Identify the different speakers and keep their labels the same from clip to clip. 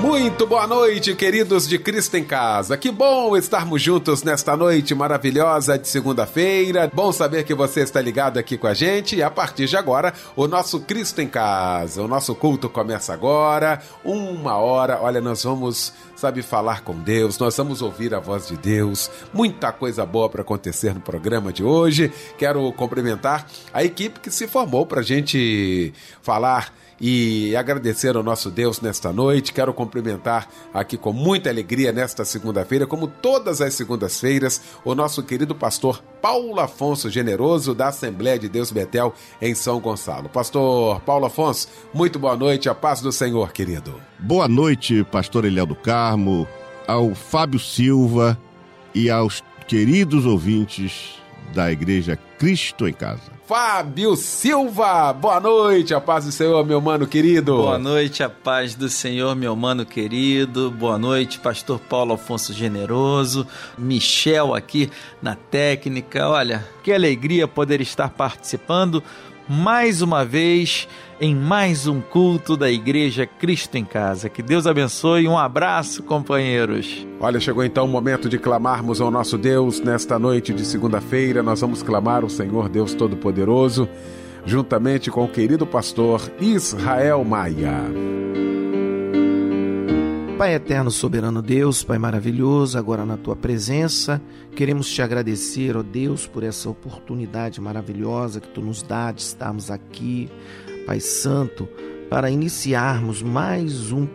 Speaker 1: Muito boa noite, queridos de Cristo em Casa. Que bom estarmos juntos nesta noite maravilhosa de segunda-feira. Bom saber que você está ligado aqui com a gente. E a partir de agora, o nosso Cristo em Casa. O nosso culto começa agora, uma hora. Olha, nós vamos, sabe, falar com Deus, nós vamos ouvir a voz de Deus. Muita coisa boa para acontecer no programa de hoje. Quero cumprimentar a equipe que se formou para a gente falar e agradecer ao nosso Deus nesta noite. Quero cumprimentar aqui com muita alegria nesta segunda-feira, como todas as segundas-feiras, o nosso querido pastor Paulo Afonso Generoso, da Assembleia de Deus Betel, em São Gonçalo. Pastor Paulo Afonso, muito boa noite, a paz do Senhor, querido.
Speaker 2: Boa noite, pastor Eliel do Carmo, ao Fábio Silva e aos queridos ouvintes da Igreja Cristo em Casa.
Speaker 1: Fábio Silva. Boa noite, a paz do Senhor, meu mano querido.
Speaker 3: Boa noite, a paz do Senhor, meu mano querido. Boa noite, pastor Paulo Afonso Generoso, Michel aqui na técnica. Olha, que alegria poder estar participando mais uma vez em mais um culto da Igreja Cristo em Casa. Que Deus abençoe. Um abraço, companheiros.
Speaker 1: Olha, chegou então o momento de clamarmos ao nosso Deus nesta noite de segunda-feira. Nós vamos clamar ao Senhor Deus Todo-Poderoso, juntamente com o querido pastor Israel Maia.
Speaker 4: Pai eterno, soberano Deus, Pai maravilhoso, agora na tua presença, queremos te agradecer, ó Deus, por essa oportunidade maravilhosa que tu nos dá de estarmos aqui, Pai Santo, para iniciarmos mais um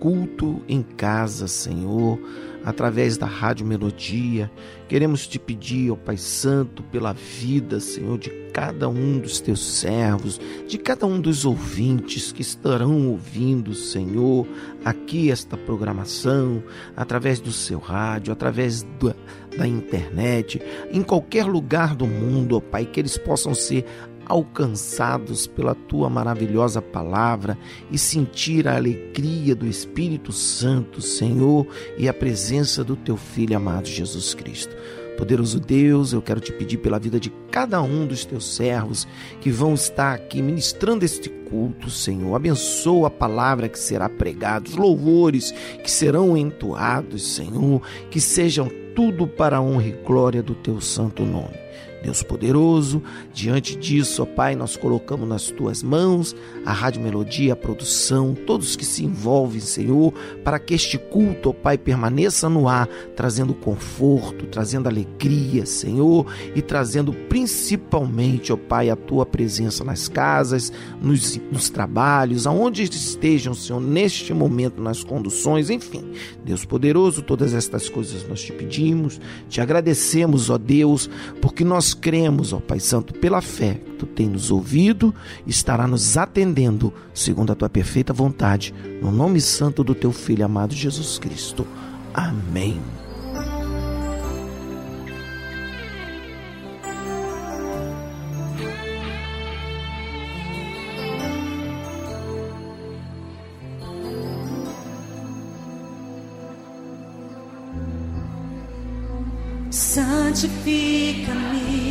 Speaker 4: culto em casa, Senhor, através da Rádio Melodia. Queremos te pedir, ó Pai Santo, pela vida, Senhor, de cada um dos teus servos, de cada um dos ouvintes que estarão ouvindo, Senhor, aqui esta programação, através do seu rádio, através da, da internet, em qualquer lugar do mundo, ó Pai, que eles possam ser alcançados pela tua maravilhosa palavra e sentir a alegria do Espírito Santo, Senhor, e a presença do teu Filho amado Jesus Cristo. Poderoso Deus, eu quero te pedir pela vida de cada um dos teus servos que vão estar aqui ministrando este culto, Senhor. Abençoa a palavra que será pregada, os louvores que serão entoados, Senhor, que sejam tudo para a honra e glória do teu santo nome. Deus poderoso, diante disso, ó Pai, nós colocamos nas tuas mãos a Rádio Melodia, a produção, todos que se envolvem, Senhor, para que este culto, ó Pai, permaneça no ar, trazendo conforto, trazendo alegria, Senhor, e trazendo principalmente, ó Pai, a tua presença nas casas, nos, nos trabalhos, aonde estejam, Senhor, neste momento, nas conduções, enfim. Deus poderoso, todas estas coisas nós te pedimos, te agradecemos, ó Deus, porque cremos, ó Pai Santo, pela fé que tu tem nos ouvido, estará nos atendendo, segundo a tua perfeita vontade, no nome santo do teu Filho amado Jesus Cristo. Amém.
Speaker 5: Santifica-me,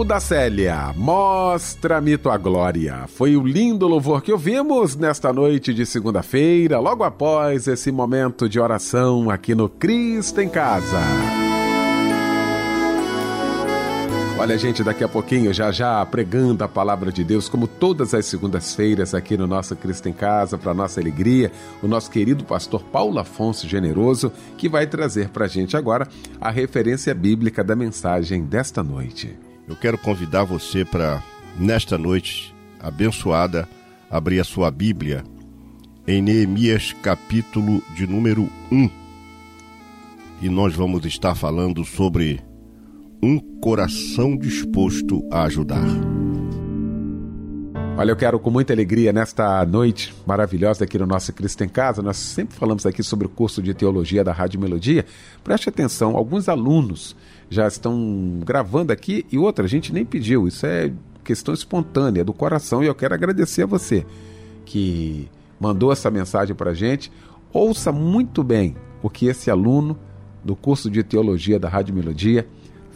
Speaker 1: Alda Célia, mostra-me tua glória. Foi o lindo louvor que ouvimos nesta noite de segunda-feira, logo após esse momento de oração aqui no Cristo em Casa. Olha, gente, daqui a pouquinho, já já pregando a palavra de Deus, como todas as segundas-feiras aqui no nosso Cristo em Casa, para nossa alegria, o nosso querido pastor Paulo Afonso Generoso, que vai trazer para a gente agora a referência bíblica da mensagem desta noite.
Speaker 2: Eu quero convidar você para, nesta noite abençoada, abrir a sua Bíblia em Neemias, capítulo de número 1. E nós vamos estar falando sobre um coração disposto a ajudar.
Speaker 1: Olha, eu quero com muita alegria nesta noite maravilhosa aqui no nosso Cristo em Casa. Nós sempre falamos aqui sobre o curso de teologia da Rádio Melodia. Preste atenção, alguns alunos já estão gravando aqui e outra, a gente nem pediu. Isso é questão espontânea do coração e eu quero agradecer a você que mandou essa mensagem para a gente. Ouça muito bem o que esse aluno do curso de teologia da Rádio Melodia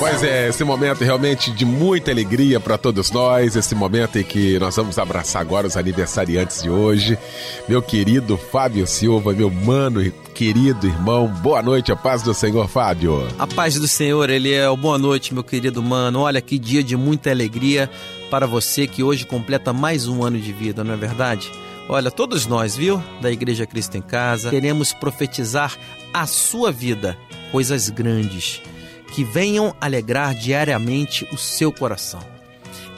Speaker 1: Pois é, esse momento realmente de muita alegria para todos nós, esse momento em que nós vamos abraçar agora os aniversariantes de hoje. Meu querido Fábio Silva, meu mano e querido irmão, boa noite, a paz do Senhor, Fábio.
Speaker 3: A paz do Senhor, ele é boa noite, meu querido mano. Olha que dia de muita alegria para você que hoje completa mais um ano de vida, não é verdade? Olha, todos nós, viu, da Igreja Cristo em Casa, queremos profetizar a sua vida, coisas grandes que venham alegrar diariamente o seu coração.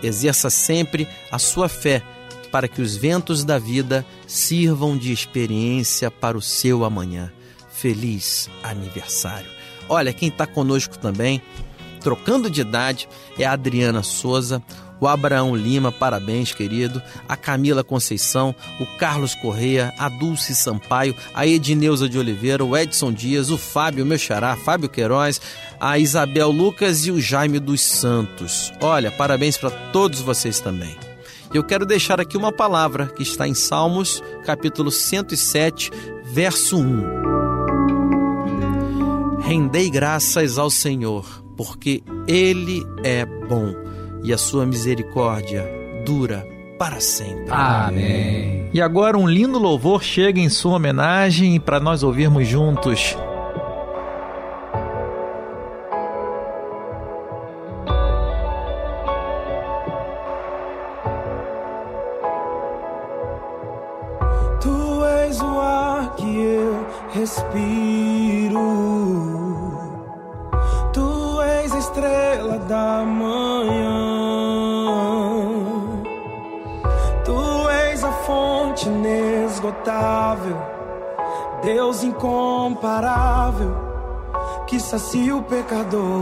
Speaker 3: Exerça sempre a sua fé para que os ventos da vida sirvam de experiência para o seu amanhã. Feliz aniversário! Olha, quem está conosco também, trocando de idade, é a Adriana Souza, o Abraão Lima, parabéns, querido, a Camila Conceição, o Carlos Correia, a Dulce Sampaio, a Edneuza de Oliveira, o Edson Dias, o Fábio, meu xará, Fábio Queiroz, a Isabel Lucas e o Jaime dos Santos. Olha, parabéns para todos vocês também. Eu quero deixar aqui uma palavra que está em Salmos, capítulo 107, verso 1. Rendei graças ao Senhor, porque Ele é bom e a sua misericórdia dura para sempre.
Speaker 6: Amém. E agora um lindo louvor chega em sua homenagem para nós ouvirmos juntos.
Speaker 7: Sacia o pecador.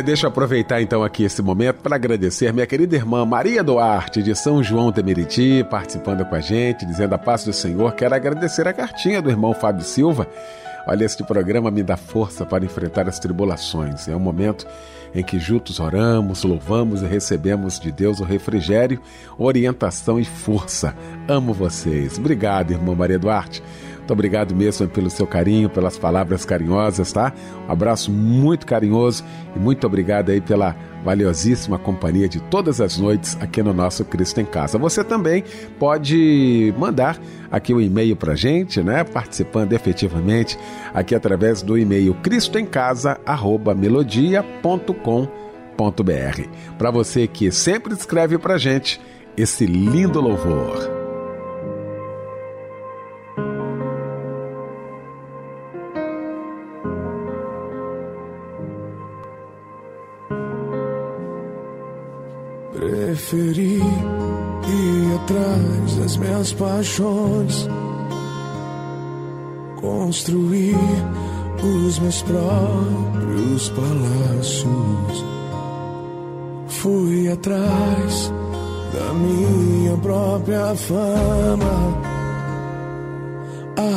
Speaker 1: Olha, deixa eu aproveitar então aqui esse momento para agradecer minha querida irmã Maria Duarte, de São João Temeriti, participando com a gente, dizendo a paz do Senhor. Quero agradecer a cartinha do irmão Fábio Silva. Olha, este programa me dá força para enfrentar as tribulações. É um momento em que juntos oramos, louvamos e recebemos de Deus o refrigério, orientação e força. Amo vocês. Obrigado, irmã Maria Duarte. Muito obrigado mesmo pelo seu carinho, pelas palavras carinhosas, tá? Um abraço muito carinhoso e muito obrigado aí pela valiosíssima companhia de todas as noites aqui no nosso Cristo em Casa. Você também pode mandar aqui um e-mail pra gente, né? Participando efetivamente aqui através do e-mail cristoemcasa@melodia.com.br. Para você que sempre escreve pra gente esse lindo louvor.
Speaker 7: Preferi ir atrás das minhas paixões, construir os meus próprios palácios. Fui atrás da minha própria fama,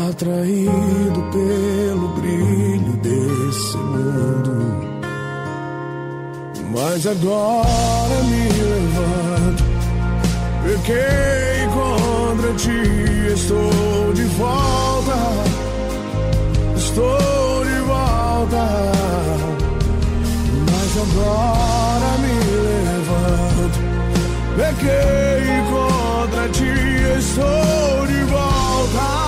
Speaker 7: atraído pelo brilho desse mundo. Mas agora me levanto, pequei contra ti, estou de volta, estou de volta. Mas agora me levanto, pequei contra ti, estou de volta,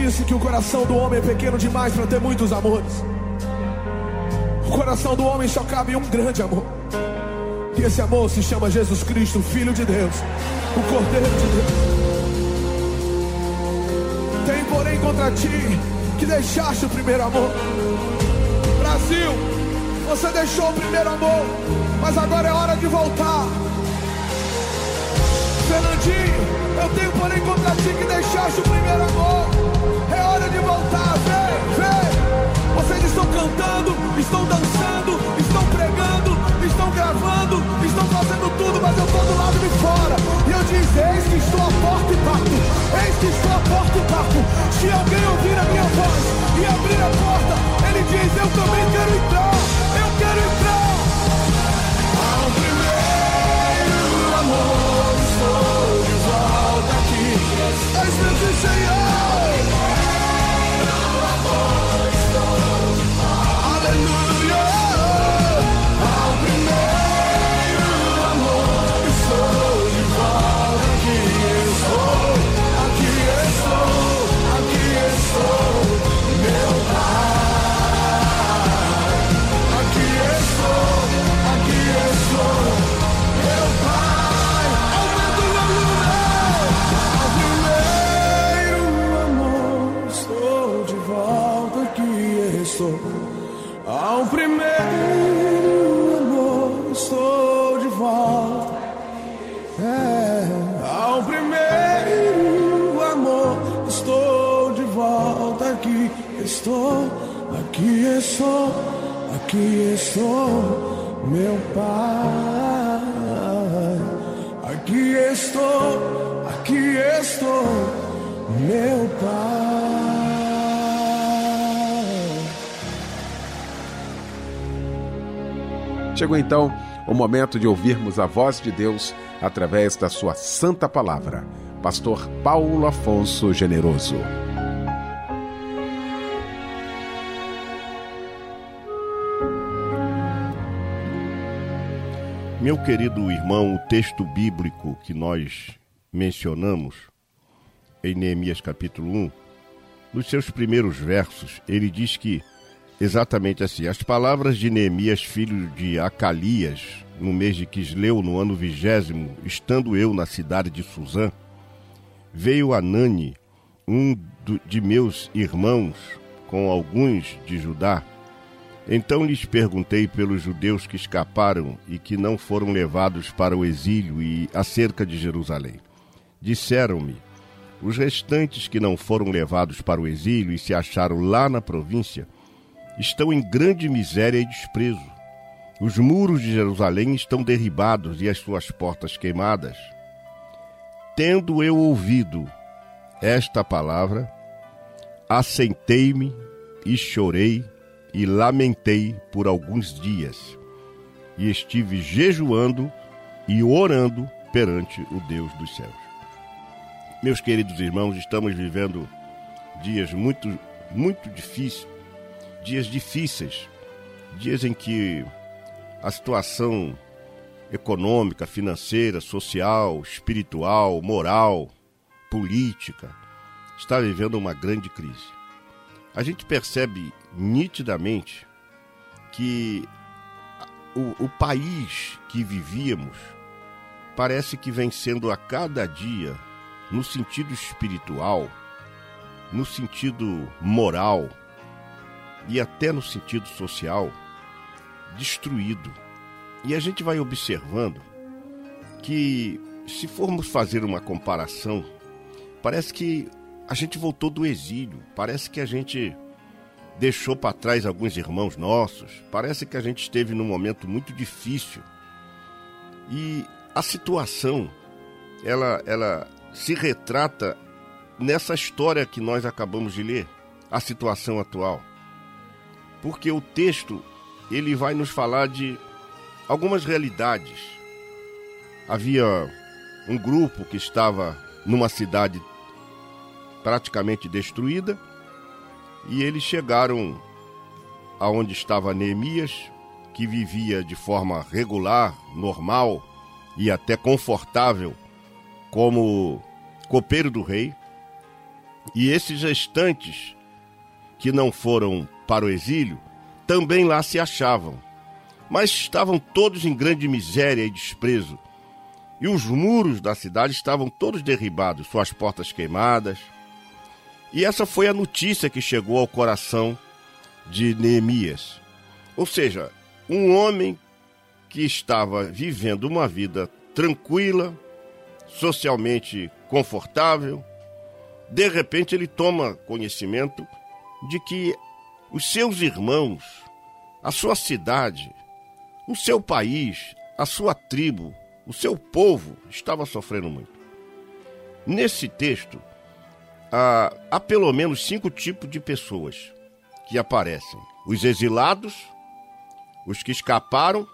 Speaker 7: disse que o coração do homem é pequeno demais para ter muitos amores. O coração do homem só cabe um grande amor. E esse amor se chama Jesus Cristo, Filho de Deus, o Cordeiro de Deus. Tem, porém, contra ti que deixaste o primeiro amor. Brasil, você deixou o primeiro amor, mas agora é hora de voltar. Fernandinho, eu tenho, porém, contra ti que deixaste o primeiro amor. É hora de voltar, vem, vem. Vocês estão cantando, estão dançando, estão pregando, estão gravando, estão fazendo tudo, mas eu estou do lado de fora. E eu diz: Eis que estou à porta e bato. Eis que estou à porta e bato. Se alguém ouvir a minha voz e abrir a porta, ele diz: Eu também quero entrar. Eu quero entrar. Ao primeiro amor, estou de volta aqui. Aqui, Senhor. Aqui estou, meu Pai. Aqui estou, aqui estou, meu Pai.
Speaker 1: Chegou então o momento de ouvirmos a voz de Deus através da sua santa palavra. Pastor Paulo Afonso Generoso.
Speaker 2: Meu querido irmão, o texto bíblico que nós mencionamos em Neemias capítulo 1, nos seus primeiros versos, ele diz que exatamente assim: as palavras de Neemias, filho de Acalias, no mês de Quisleu, no ano vigésimo, estando eu na cidade de Suzã, veio Anani, um de meus irmãos, com alguns de Judá, então lhes perguntei pelos judeus que escaparam e que não foram levados para o exílio e acerca de Jerusalém. Disseram-me: os restantes que não foram levados para o exílio e se acharam lá na província estão em grande miséria e desprezo. Os muros de Jerusalém estão derribados e as suas portas queimadas. Tendo eu ouvido esta palavra, assentei-me e chorei e lamentei por alguns dias, e estive jejuando e orando perante o Deus dos céus. Meus queridos irmãos, estamos vivendo dias muito, muito difíceis, dias difíceis, dias em que a situação econômica, financeira, social, espiritual, moral, política está vivendo uma grande crise. A gente percebe nitidamente que o, o país que vivíamos parece que vem sendo a cada dia, no sentido espiritual, no sentido moral e até no sentido social, destruído. E a gente vai observando que, se formos fazer uma comparação, parece que a gente voltou do exílio, parece que a gente deixou para trás alguns irmãos nossos. Parece que a gente esteve num momento muito difícil. E a situação, ela, ela se retrata nessa história que nós acabamos de ler, a situação atual. Porque o texto, ele vai nos falar de algumas realidades. Havia um grupo que estava numa cidade praticamente destruída, e eles chegaram aonde estava Neemias, que vivia de forma regular, normal e até confortável como copeiro do rei. E esses restantes que não foram para o exílio também lá se achavam, mas estavam todos em grande miséria e desprezo. E os muros da cidade estavam todos derribados, suas portas queimadas, e essa foi a notícia que chegou ao coração de Neemias. Ou seja, um homem que estava vivendo uma vida tranquila, socialmente confortável, de repente ele toma conhecimento de que os seus irmãos, a sua cidade, o seu país, a sua tribo, o seu povo estava sofrendo muito. Nesse texto, há, pelo menos cinco tipos de pessoas que aparecem: os exilados, os que escaparam,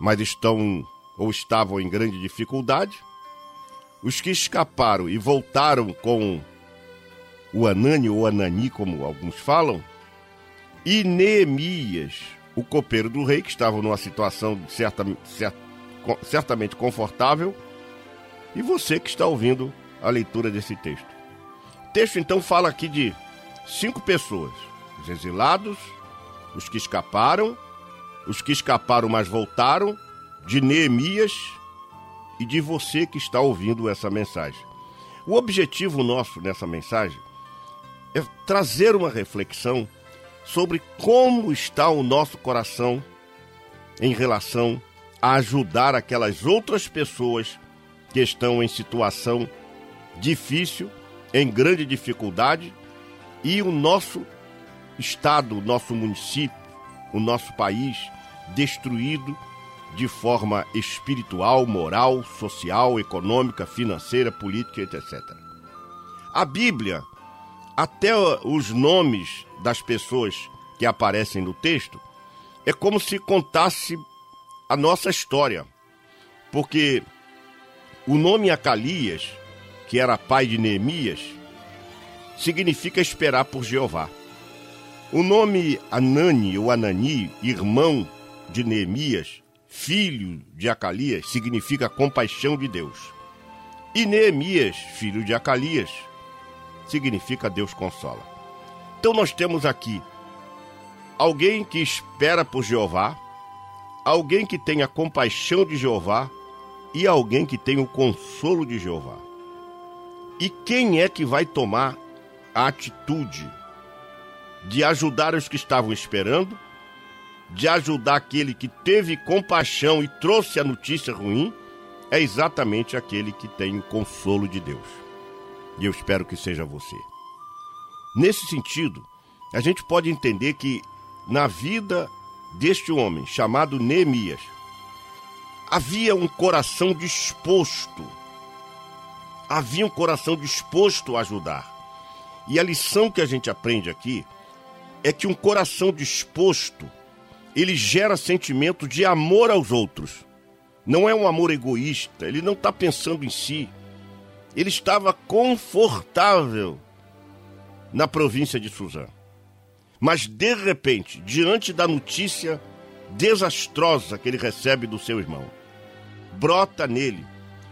Speaker 2: mas estão ou estavam em grande dificuldade, os que escaparam e voltaram com o Anani ou Anani, como alguns falam, e Neemias, o copeiro do rei, que estava numa situação certa, certa, certamente confortável, e você que está ouvindo a leitura desse texto texto então fala aqui de cinco pessoas: os exilados, os que escaparam, os que escaparam mas voltaram, de Neemias e de você que está ouvindo essa mensagem. O objetivo nosso nessa mensagem é trazer uma reflexão sobre como está o nosso coração em relação a ajudar aquelas outras pessoas que estão em situação difícil em grande dificuldade e o nosso estado, o nosso município, o nosso país destruído de forma espiritual, moral, social, econômica, financeira, política, etc. A Bíblia, até os nomes das pessoas que aparecem no texto, é como se contasse a nossa história. Porque o nome Acalias, que era pai de Neemias, significa esperar por Jeová. O nome Anani ou Anani, irmão de Neemias, filho de Acalias, significa compaixão de Deus. E Neemias, filho de Acalias, significa Deus consola. Então nós temos aqui alguém que espera por Jeová, alguém que tem a compaixão de Jeová e alguém que tem o consolo de Jeová. E quem é que vai tomar a atitude de ajudar os que estavam esperando, de ajudar aquele que teve compaixão e trouxe a notícia ruim, é exatamente aquele que tem o consolo de Deus. E eu espero que seja você. Nesse sentido, a gente pode entender que na vida deste homem chamado Neemias havia um coração disposto. Havia um coração disposto a ajudar. E a lição que a gente aprende aqui é que um coração disposto, ele gera sentimento de amor aos outros. Não é um amor egoísta, ele não está pensando em si. Ele estava confortável na província de Suzã. Mas de repente, diante da notícia desastrosa que ele recebe do seu irmão, brota nele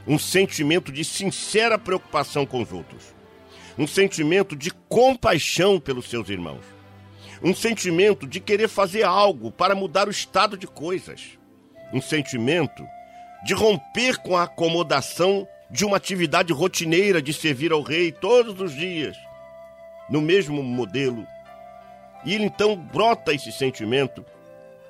Speaker 2: um sentimento de sincera preocupação com os outros, um sentimento de compaixão pelos seus irmãos. Um sentimento de querer fazer algo para mudar o estado de coisas, um sentimento de romper com a acomodação de uma atividade rotineira de servir ao rei todos os dias, no mesmo modelo. E ele então brota esse sentimento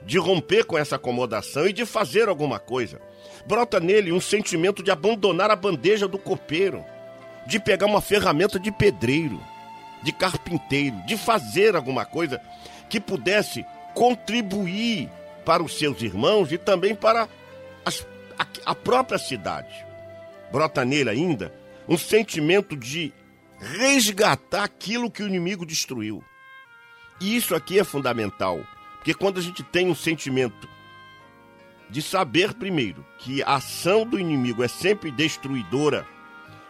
Speaker 2: de romper com essa acomodação e de fazer alguma coisa. Brota nele um sentimento de abandonar a bandeja do copeiro, de pegar uma ferramenta de pedreiro de carpinteiro, de fazer alguma coisa que pudesse contribuir para os seus irmãos e também para as, a, a própria cidade. Brota nele ainda um sentimento de resgatar aquilo que o inimigo destruiu. E isso aqui é fundamental, porque quando a gente tem um sentimento de saber primeiro que a ação do inimigo é sempre destruidora,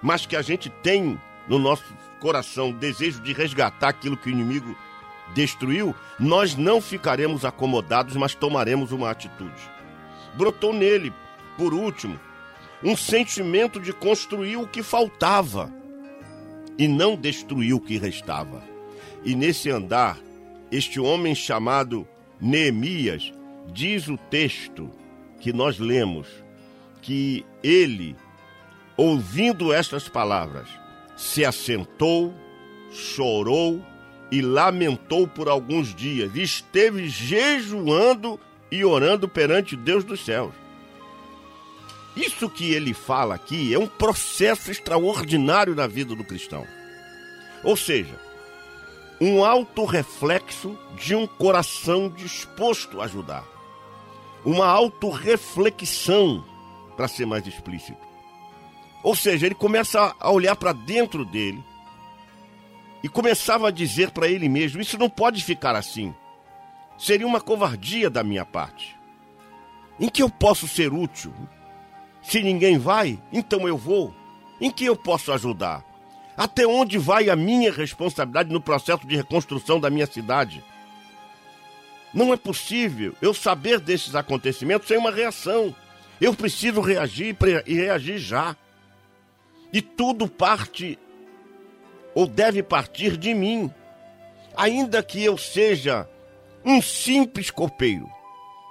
Speaker 2: mas que a gente tem no nosso coração o desejo de resgatar aquilo que o inimigo destruiu, nós não ficaremos acomodados, mas tomaremos uma atitude. Brotou nele, por último, um sentimento de construir o que faltava e não destruir o que restava. E nesse andar, este homem chamado Neemias, diz o texto que nós lemos, que ele, ouvindo estas palavras, se assentou, chorou e lamentou por alguns dias, esteve jejuando e orando perante Deus dos céus. Isso que ele fala aqui é um processo extraordinário na vida do cristão. Ou seja, um autorreflexo de um coração disposto a ajudar. Uma autorreflexão, para ser mais explícito. Ou seja, ele começa a olhar para dentro dele e começava a dizer para ele mesmo: Isso não pode ficar assim. Seria uma covardia da minha parte. Em que eu posso ser útil? Se ninguém vai, então eu vou. Em que eu posso ajudar? Até onde vai a minha responsabilidade no processo de reconstrução da minha cidade? Não é possível eu saber desses acontecimentos sem uma reação. Eu preciso reagir e reagir já. E tudo parte ou deve partir de mim, ainda que eu seja um simples copeiro.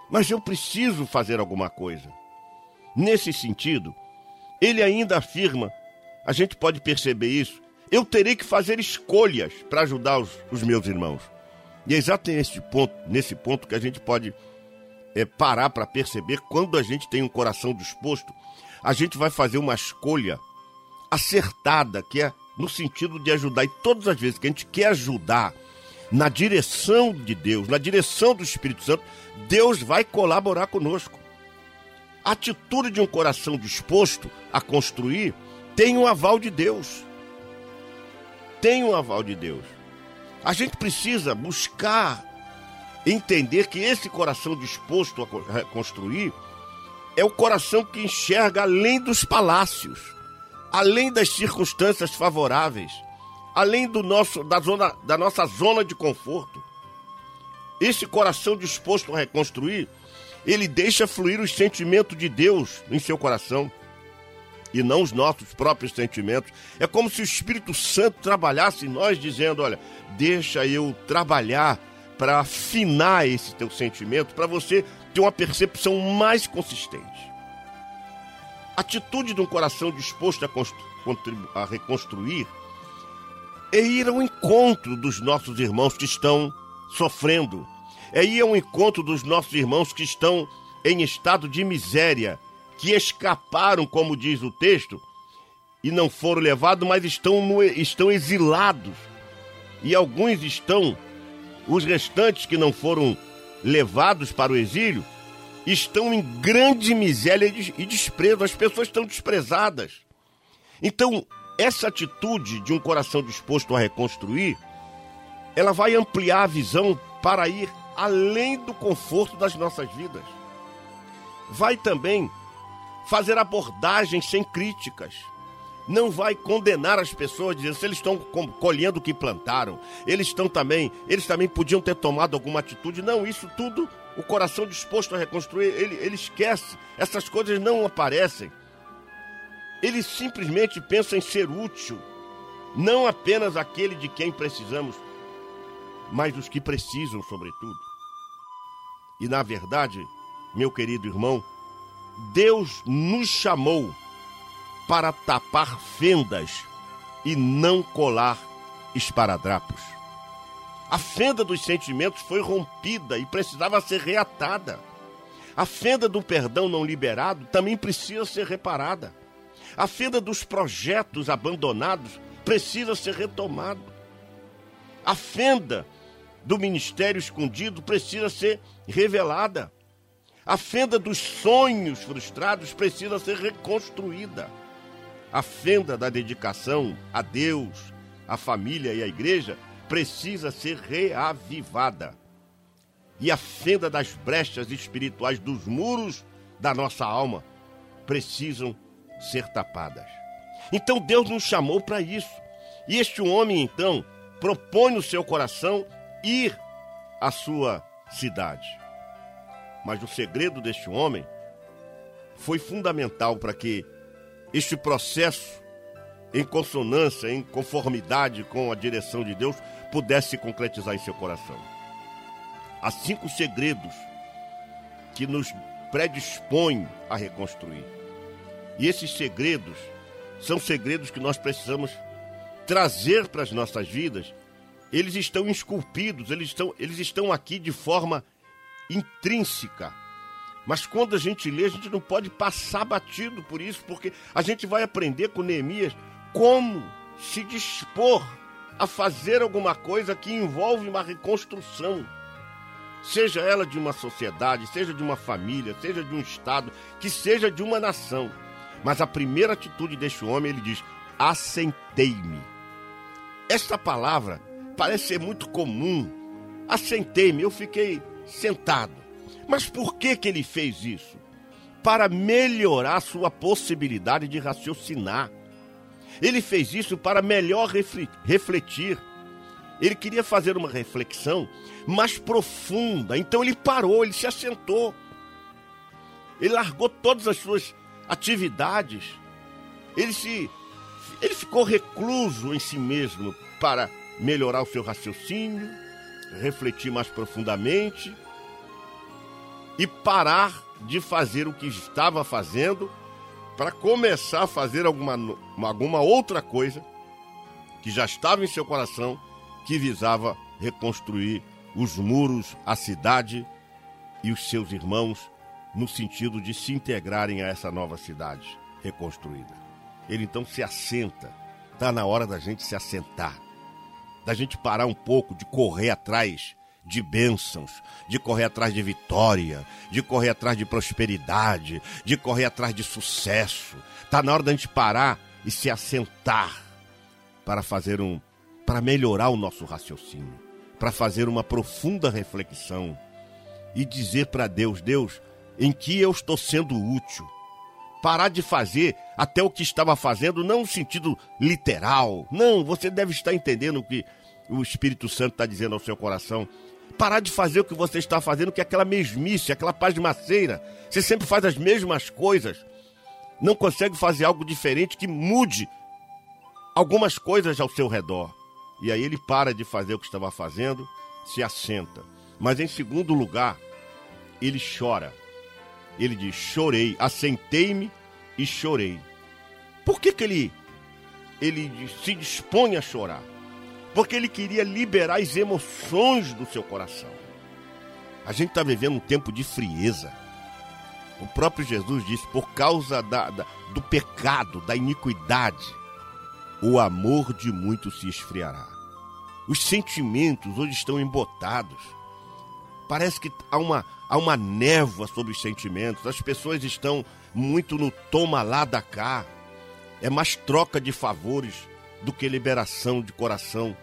Speaker 2: Mas eu preciso fazer alguma coisa. Nesse sentido, ele ainda afirma, a gente pode perceber isso, eu terei que fazer escolhas para ajudar os, os, meus irmãos. E é exatamente nesse ponto, nesse ponto que a gente pode é, parar para perceber quando a gente tem um coração disposto, a gente vai fazer uma escolha acertada, que é no sentido de ajudar. E todas as vezes que a gente quer ajudar, na direção de Deus, na direção do Espírito Santo, Deus vai colaborar conosco. A atitude de um coração disposto a construir tem um aval de Deus. Tem um aval de Deus. A gente precisa buscar entender que esse coração disposto a construir é o coração que enxerga além dos palácios, além das circunstâncias favoráveis, além do nosso, da, zona, da nossa zona de conforto. Esse coração disposto a reconstruir, ele deixa fluir o sentimento de Deus em seu coração e não os nossos próprios sentimentos. É como se o Espírito Santo trabalhasse em nós, dizendo: Olha, deixa eu trabalhar para afinar esse teu sentimento, para você ter uma percepção mais consistente. Atitude de um coração disposto a, a reconstruir é ir ao encontro dos nossos irmãos que estão sofrendo, é ir ao encontro dos nossos irmãos que estão em estado de miséria, que escaparam, como diz o texto, e não foram levados, mas estão, no, estão exilados. E alguns estão, os restantes que não foram levados para o exílio, estão em grande miséria e desprezo. As pessoas estão desprezadas. Então, essa atitude de um coração disposto a reconstruir, ela vai ampliar a visão para ir além do conforto das nossas vidas. Vai também fazer abordagens sem críticas. Não vai condenar as pessoas dizendo se eles estão colhendo o que plantaram. Eles estão também, eles também podiam ter tomado alguma atitude. Não, isso tudo, o coração disposto a reconstruir, ele, ele esquece. Essas coisas não aparecem. Ele simplesmente pensa em ser útil, não apenas aquele de quem precisamos, mas dos que precisam, sobretudo. E na verdade, meu querido irmão, Deus nos chamou para tapar fendas e não colar esparadrapos. A fenda dos sentimentos foi rompida e precisava ser reatada. A fenda do perdão não liberado também precisa ser reparada. A fenda dos projetos abandonados precisa ser retomada. A fenda do ministério escondido precisa ser revelada. A fenda dos sonhos frustrados precisa ser reconstruída. A fenda da dedicação a Deus, a família e a igreja precisa ser reavivada. E a fenda das brechas espirituais dos muros da nossa alma precisam ser tapadas. Então Deus nos chamou para isso. E este homem, então, propõe no seu coração ir à sua cidade. Mas o segredo deste homem foi fundamental para que este processo, em consonância, em conformidade com a direção de Deus, pudesse se concretizar em seu coração. Há cinco segredos que nos predispõem a reconstruir. E esses segredos são segredos que nós precisamos trazer para as nossas vidas. Eles estão esculpidos, eles estão, eles estão aqui de forma intrínseca. Mas quando a gente lê, a gente não pode passar batido por isso, porque a gente vai aprender com Neemias como se dispor a fazer alguma coisa que envolve uma reconstrução. Seja ela de uma sociedade, seja de uma família, seja de um estado, que seja de uma nação. Mas a primeira atitude deste homem, ele diz: assentei-me. Esta palavra parece ser muito comum. Assentei-me, eu fiquei sentado. Mas por que, que ele fez isso? Para melhorar sua possibilidade de raciocinar. Ele fez isso para melhor refletir. Ele queria fazer uma reflexão mais profunda. Então ele parou, ele se assentou. Ele largou todas as suas atividades. Ele se ele ficou recluso em si mesmo para melhorar o seu raciocínio, refletir mais profundamente e parar de fazer o que estava fazendo para começar a fazer alguma, alguma outra coisa que já estava em seu coração, que visava reconstruir os muros, a cidade e os seus irmãos, no sentido de se integrarem a essa nova cidade reconstruída. Ele então se assenta, está na hora da gente se assentar. Da gente parar um pouco de correr atrás de bênçãos, de correr atrás de vitória, de correr atrás de prosperidade, de correr atrás de sucesso. Tá na hora da gente parar e se assentar para fazer um para melhorar o nosso raciocínio, para fazer uma profunda reflexão e dizer para Deus, Deus, em que eu estou sendo útil? Parar de fazer até o que estava fazendo, não no sentido literal. Não, você deve estar entendendo o que o Espírito Santo está dizendo ao seu coração. Parar de fazer o que você está fazendo, que é aquela mesmice, aquela pasmaceira. Você sempre faz as mesmas coisas. Não consegue fazer algo diferente que mude algumas coisas ao seu redor. E aí ele para de fazer o que estava fazendo, se assenta. Mas em segundo lugar, ele chora. Ele diz: Chorei, assentei-me e chorei. Por que, que ele, ele se dispõe a chorar? Porque ele queria liberar as emoções do seu coração. A gente está vivendo um tempo de frieza. O próprio Jesus disse: por causa da, da, do pecado, da iniquidade, o amor de muitos se esfriará. Os sentimentos hoje estão embotados. Parece que há uma, há uma névoa sobre os sentimentos. As pessoas estão muito no toma lá da cá. É mais troca de favores do que liberação de coração.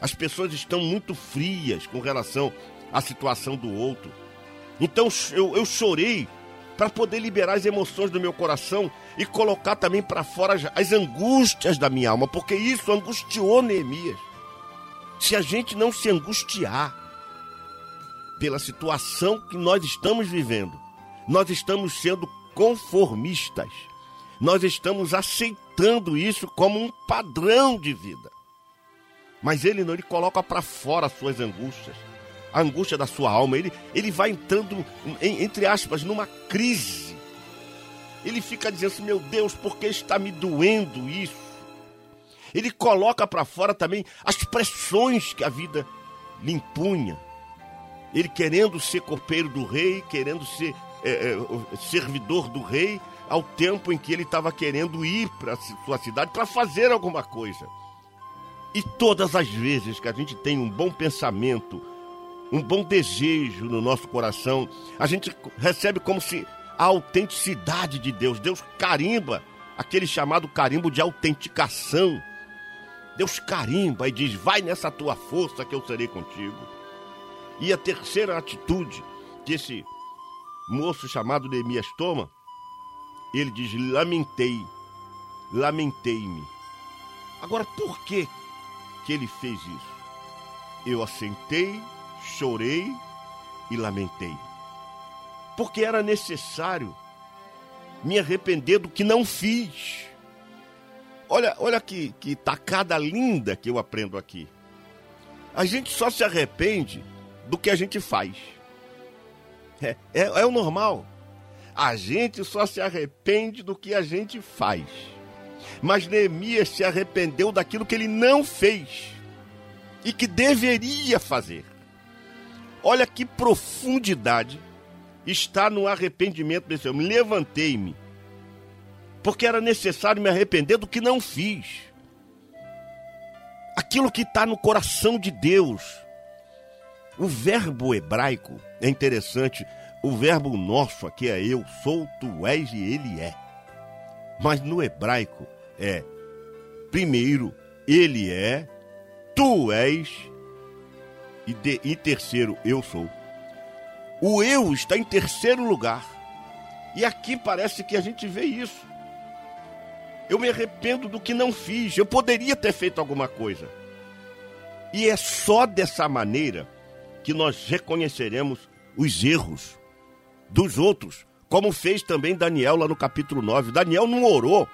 Speaker 2: As pessoas estão muito frias com relação à situação do outro. Então eu, eu chorei para poder liberar as emoções do meu coração e colocar também para fora as, as angústias da minha alma, porque isso angustiou Neemias. Se a gente não se angustiar pela situação que nós estamos vivendo, nós estamos sendo conformistas. Nós estamos aceitando isso como um padrão de vida. Mas ele não, ele coloca para fora as suas angústias, a angústia da sua alma. Ele, ele vai entrando, em, entre aspas, numa crise. Ele fica dizendo assim: meu Deus, por que está me doendo isso? Ele coloca para fora também as pressões que a vida lhe impunha. Ele querendo ser copeiro do rei, querendo ser é, é, servidor do rei, ao tempo em que ele estava querendo ir para sua cidade para fazer alguma coisa. E todas as vezes que a gente tem um bom pensamento, um bom desejo no nosso coração, a gente recebe como se a autenticidade de Deus, Deus carimba aquele chamado carimbo de autenticação. Deus carimba e diz: Vai nessa tua força que eu serei contigo. E a terceira atitude que esse moço chamado Neemias toma, ele diz: Lamentei, lamentei-me. Agora, por que, que ele fez isso? Eu assentei, chorei e lamentei. Porque era necessário me arrepender do que não fiz. Olha, olha que, que tacada linda que eu aprendo aqui. A gente só se arrepende do que a gente faz. É, é, é o normal. A gente só se arrepende do que a gente faz. Mas Neemias se arrependeu daquilo que ele não fez e que deveria fazer. Olha que profundidade está no arrependimento desse homem. Levantei-me porque era necessário me arrepender do que não fiz. Aquilo que está no coração de Deus. O verbo hebraico é interessante. O verbo nosso aqui é eu sou, tu és e ele é. Mas no hebraico é primeiro ele é, tu és e, de, e terceiro eu sou. O eu está em terceiro lugar. E aqui parece que a gente vê isso. Eu me arrependo do que não fiz. Eu poderia ter feito alguma coisa. E é só dessa maneira que nós reconheceremos os erros dos outros, como fez também Daniel lá no capítulo 9. Daniel não orou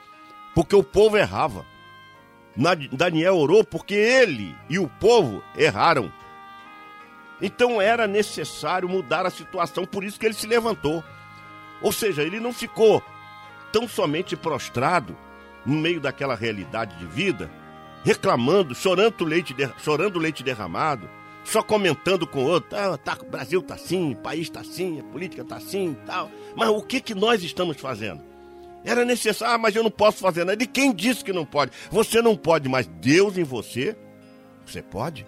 Speaker 2: porque o povo errava. Daniel orou porque ele e o povo erraram. Então era necessário mudar a situação, por isso que ele se levantou. Ou seja, ele não ficou tão somente prostrado, no meio daquela realidade de vida, reclamando, chorando leite, chorando leite derramado, só comentando com o outro, ah, tá, o Brasil tá assim, o país tá assim, a política tá assim e tal. Mas o que que nós estamos fazendo? Era necessário, ah, mas eu não posso fazer nada. E quem disse que não pode? Você não pode, mas Deus em você Você pode?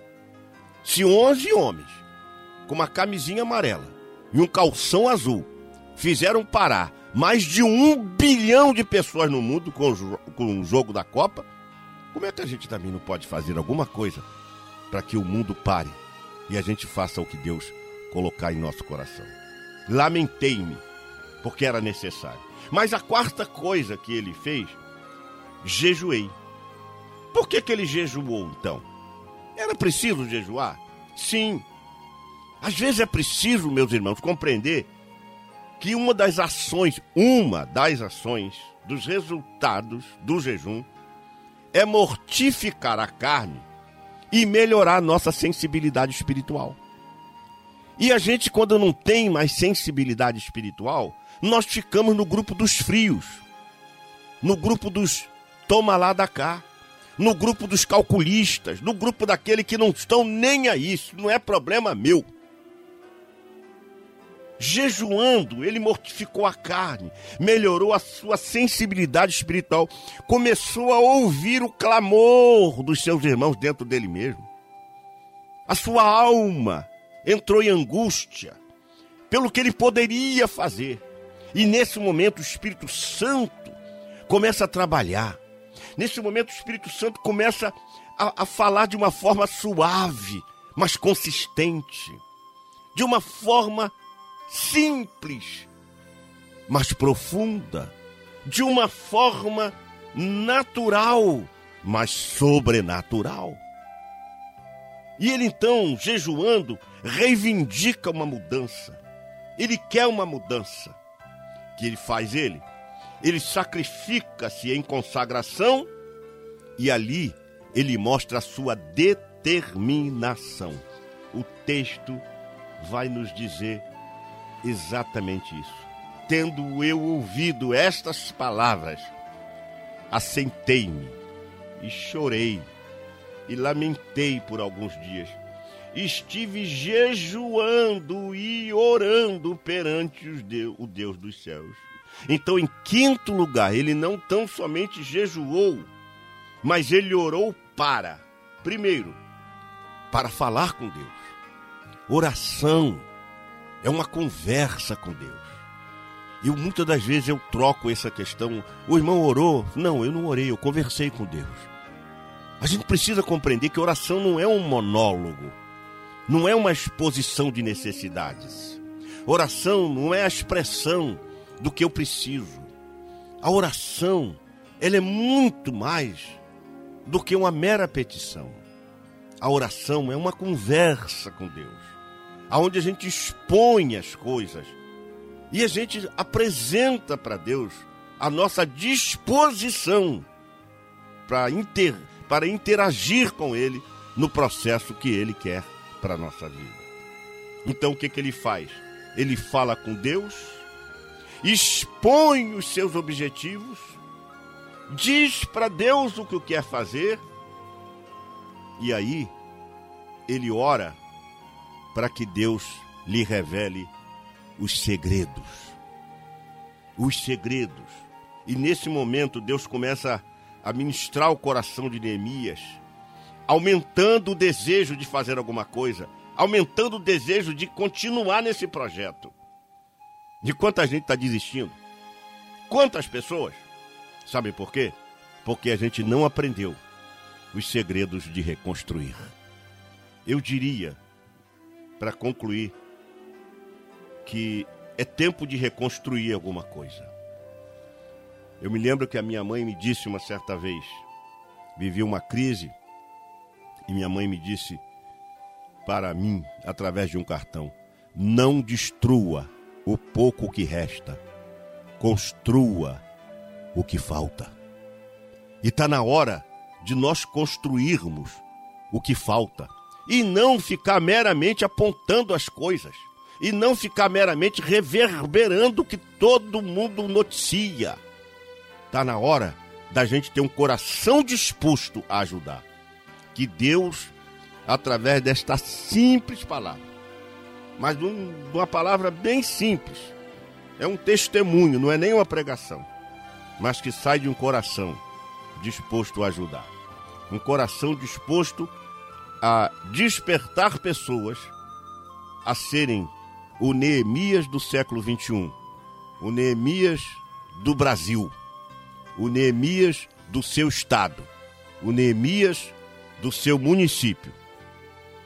Speaker 2: Se 11 homens com uma camisinha amarela e um calção azul fizeram parar mais de um bilhão de pessoas no mundo com o, com o jogo da Copa, como é que a gente também não pode fazer alguma coisa para que o mundo pare e a gente faça o que Deus colocar em nosso coração? Lamentei-me, porque era necessário. Mas a quarta coisa que ele fez, jejuei. Por que, que ele jejuou então? Era preciso jejuar? Sim. Às vezes é preciso, meus irmãos, compreender que uma das ações, uma das ações dos resultados do jejum é mortificar a carne e melhorar a nossa sensibilidade espiritual. E a gente, quando não tem mais sensibilidade espiritual, nós ficamos no grupo dos frios, no grupo dos toma lá da cá, no grupo dos calculistas, no grupo daquele que não estão nem a isso, não é problema meu. Jejuando, ele mortificou a carne, melhorou a sua sensibilidade espiritual, começou a ouvir o clamor dos seus irmãos dentro dele mesmo. A sua alma entrou em angústia pelo que ele poderia fazer. E nesse momento o Espírito Santo começa a trabalhar. Nesse momento o Espírito Santo começa a, a falar de uma forma suave, mas consistente. De uma forma simples, mas profunda, de uma forma natural, mas sobrenatural. E ele então, jejuando, reivindica uma mudança. Ele quer uma mudança. Que ele faz ele? Ele sacrifica-se em consagração e ali ele mostra a sua determinação. O texto vai nos dizer exatamente isso. Tendo eu ouvido estas palavras, assentei-me e chorei e lamentei por alguns dias. Estive jejuando e orando perante o Deus dos céus. Então, em quinto lugar, ele não tão somente jejuou, mas ele orou para, primeiro, para falar com Deus. Oração é uma conversa com Deus. E muitas das vezes eu troco essa questão. O irmão orou? Não, eu não orei, eu conversei com Deus. A gente precisa compreender que oração não é um monólogo, não é uma exposição de necessidades. Oração não é a expressão do que eu preciso. A oração, ela é muito mais do que uma mera petição. A oração é uma conversa com Deus aonde a gente expõe as coisas e a gente apresenta para Deus a nossa disposição para inter, para interagir com Ele no processo que Ele quer para a nossa vida. Então o que, que ele faz? Ele fala com Deus, expõe os seus objetivos, diz para Deus o que quer fazer, e aí ele ora para que Deus lhe revele os segredos. Os segredos. E nesse momento Deus começa a ministrar o coração de Neemias, aumentando o desejo de fazer alguma coisa, aumentando o desejo de continuar nesse projeto. De quanta gente está desistindo? Quantas pessoas? Sabe por quê? Porque a gente não aprendeu os segredos de reconstruir. Eu diria para concluir que é tempo de reconstruir alguma coisa. Eu me lembro que a minha mãe me disse uma certa vez, vivi uma crise, e minha mãe me disse para mim, através de um cartão: não destrua o pouco que resta, construa o que falta. E está na hora de nós construirmos o que falta e não ficar meramente apontando as coisas e não ficar meramente reverberando o que todo mundo noticia. Está na hora da gente ter um coração disposto a ajudar. Que Deus, através desta simples palavra, mas de uma palavra bem simples, é um testemunho, não é nem uma pregação, mas que sai de um coração disposto a ajudar. Um coração disposto a a despertar pessoas a serem o Neemias do século XXI, o Neemias do Brasil, o Neemias do seu estado, o Neemias do seu município,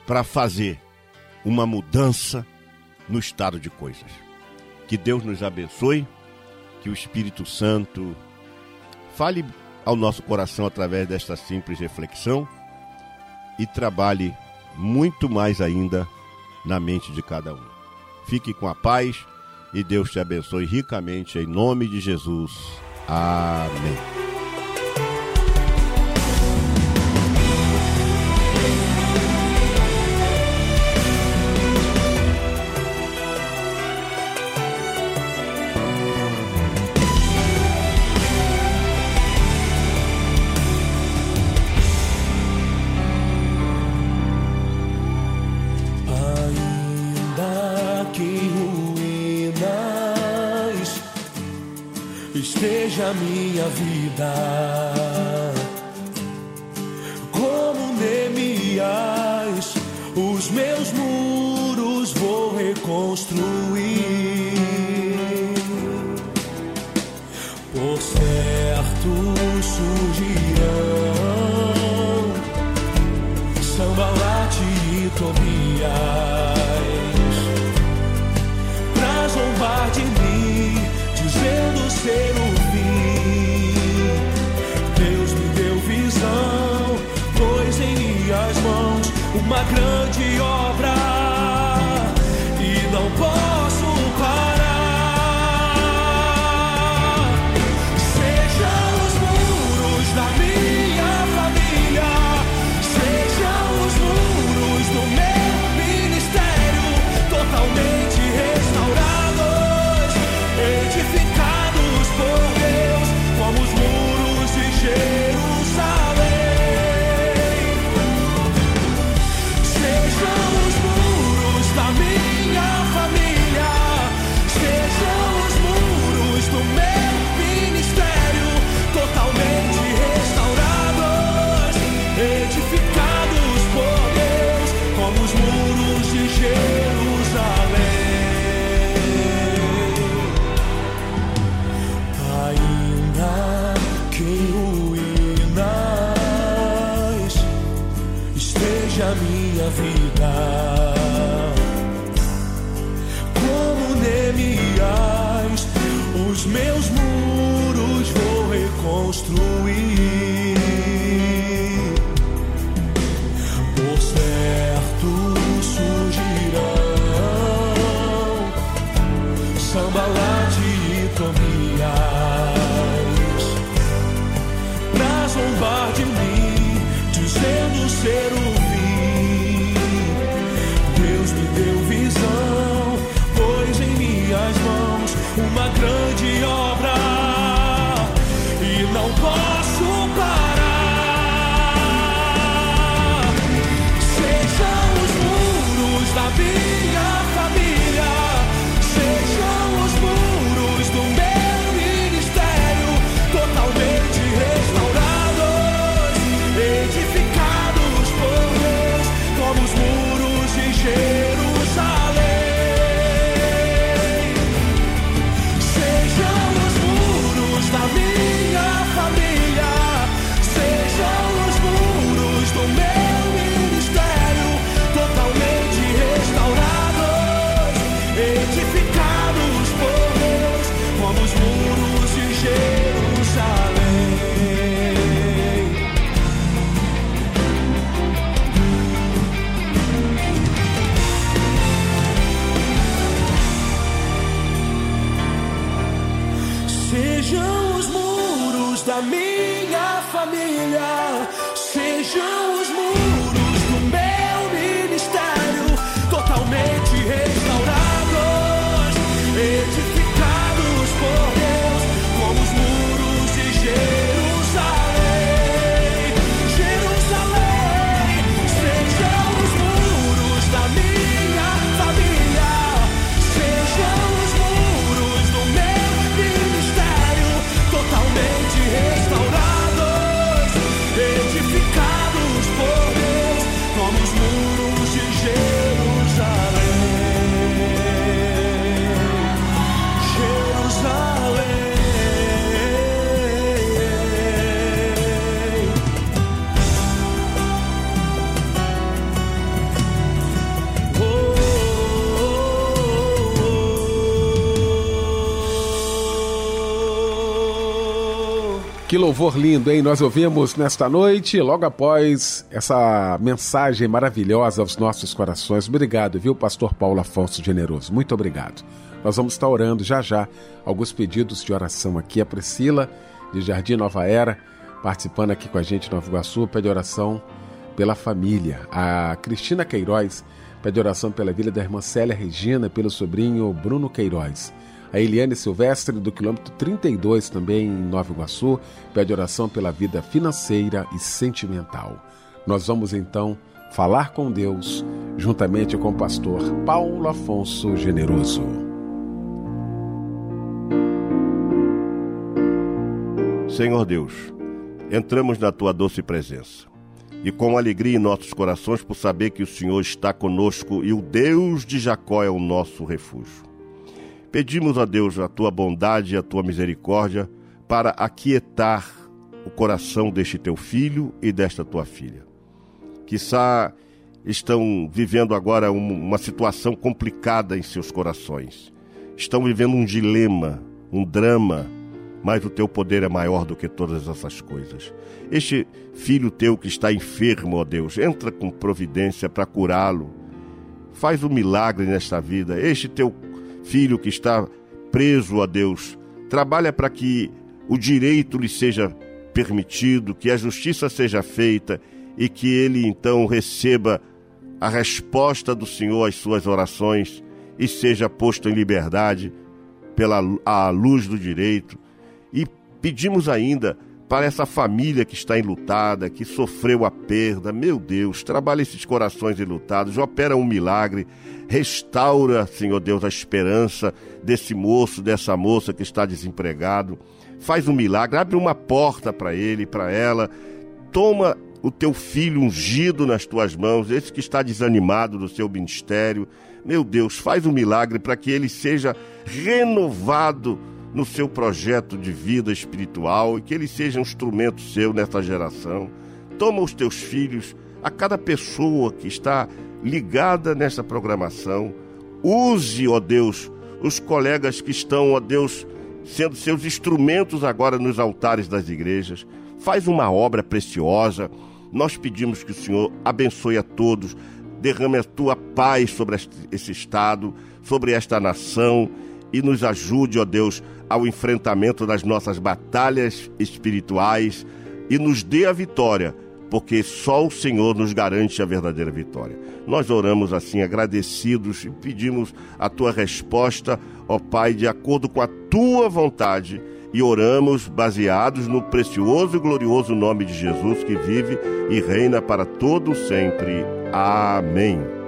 Speaker 2: para fazer uma mudança no estado de coisas. Que Deus nos abençoe, que o Espírito Santo fale ao nosso coração através desta simples reflexão e trabalhe muito mais ainda na mente de cada um. Fique com a paz e Deus te abençoe ricamente em nome de Jesus. Amém.
Speaker 8: grande obra. Que
Speaker 1: louvor lindo, hein? Nós ouvimos nesta noite, logo após essa mensagem maravilhosa aos nossos corações. Obrigado, viu, Pastor Paulo Afonso Generoso? Muito obrigado. Nós vamos estar orando já já. Alguns pedidos de oração aqui. A Priscila, de Jardim Nova Era, participando aqui com a gente no Nova Iguaçu, pede oração pela família. A Cristina Queiroz pede oração pela vida da irmã Célia Regina, pelo sobrinho Bruno Queiroz. A Eliane Silvestre, do quilômetro 32, também em Nova Iguaçu, pede oração pela vida financeira e sentimental. Nós vamos então falar com Deus, juntamente com o pastor Paulo Afonso Generoso.
Speaker 2: Senhor Deus, entramos na tua doce presença e com alegria em nossos corações por saber que o Senhor está conosco e o Deus de Jacó é o nosso refúgio. Pedimos a Deus a tua bondade e a tua misericórdia para aquietar o coração deste teu filho e desta tua filha. Quizá estão vivendo agora uma situação complicada em seus corações. Estão vivendo um dilema, um drama, mas o teu poder é maior do que todas essas coisas. Este filho teu que está enfermo, ó Deus, entra com providência para curá-lo. Faz um milagre nesta vida. Este teu filho que está preso a Deus. Trabalha para que o direito lhe seja permitido, que a justiça seja feita e que ele então receba a resposta do Senhor às suas orações e seja posto em liberdade pela a luz do direito. E pedimos ainda para essa família que está enlutada, que sofreu a perda, meu Deus, trabalha esses corações enlutados, opera um milagre, Restaura, Senhor Deus, a esperança desse moço, dessa moça que está desempregado. Faz um milagre, abre uma porta para ele, para ela. Toma o teu filho ungido nas tuas mãos, esse que está desanimado do seu ministério. Meu Deus, faz um milagre para que ele seja renovado no seu projeto de vida espiritual e que ele seja um instrumento seu nessa geração. Toma os teus filhos, a cada pessoa que está ligada nessa programação. Use, ó Deus, os colegas que estão, ó Deus, sendo seus instrumentos agora nos altares das igrejas. Faz uma obra preciosa. Nós pedimos que o Senhor abençoe a todos, derrame a tua paz sobre esse estado, sobre esta nação e nos ajude, ó Deus, ao enfrentamento das nossas batalhas espirituais e nos dê a vitória porque só o Senhor nos garante a verdadeira vitória. Nós oramos assim, agradecidos e pedimos a tua resposta, ó Pai, de acordo com a tua vontade. E oramos baseados no precioso e glorioso nome de Jesus que vive e reina para todo sempre. Amém.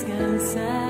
Speaker 5: Descansar. A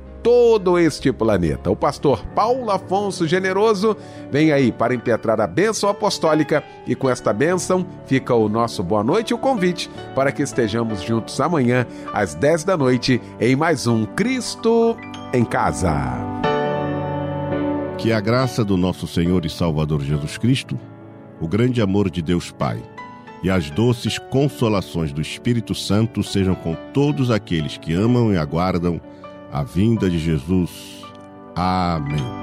Speaker 1: todo este planeta. O pastor Paulo Afonso Generoso vem aí para impetrar a bênção apostólica e com esta bênção fica o nosso boa noite e o convite para que estejamos juntos amanhã às 10 da noite em mais um Cristo em Casa.
Speaker 2: Que a graça do nosso Senhor e Salvador Jesus Cristo, o grande amor de Deus Pai e as doces consolações do Espírito Santo sejam com todos aqueles que amam e aguardam a vinda de Jesus. Amém.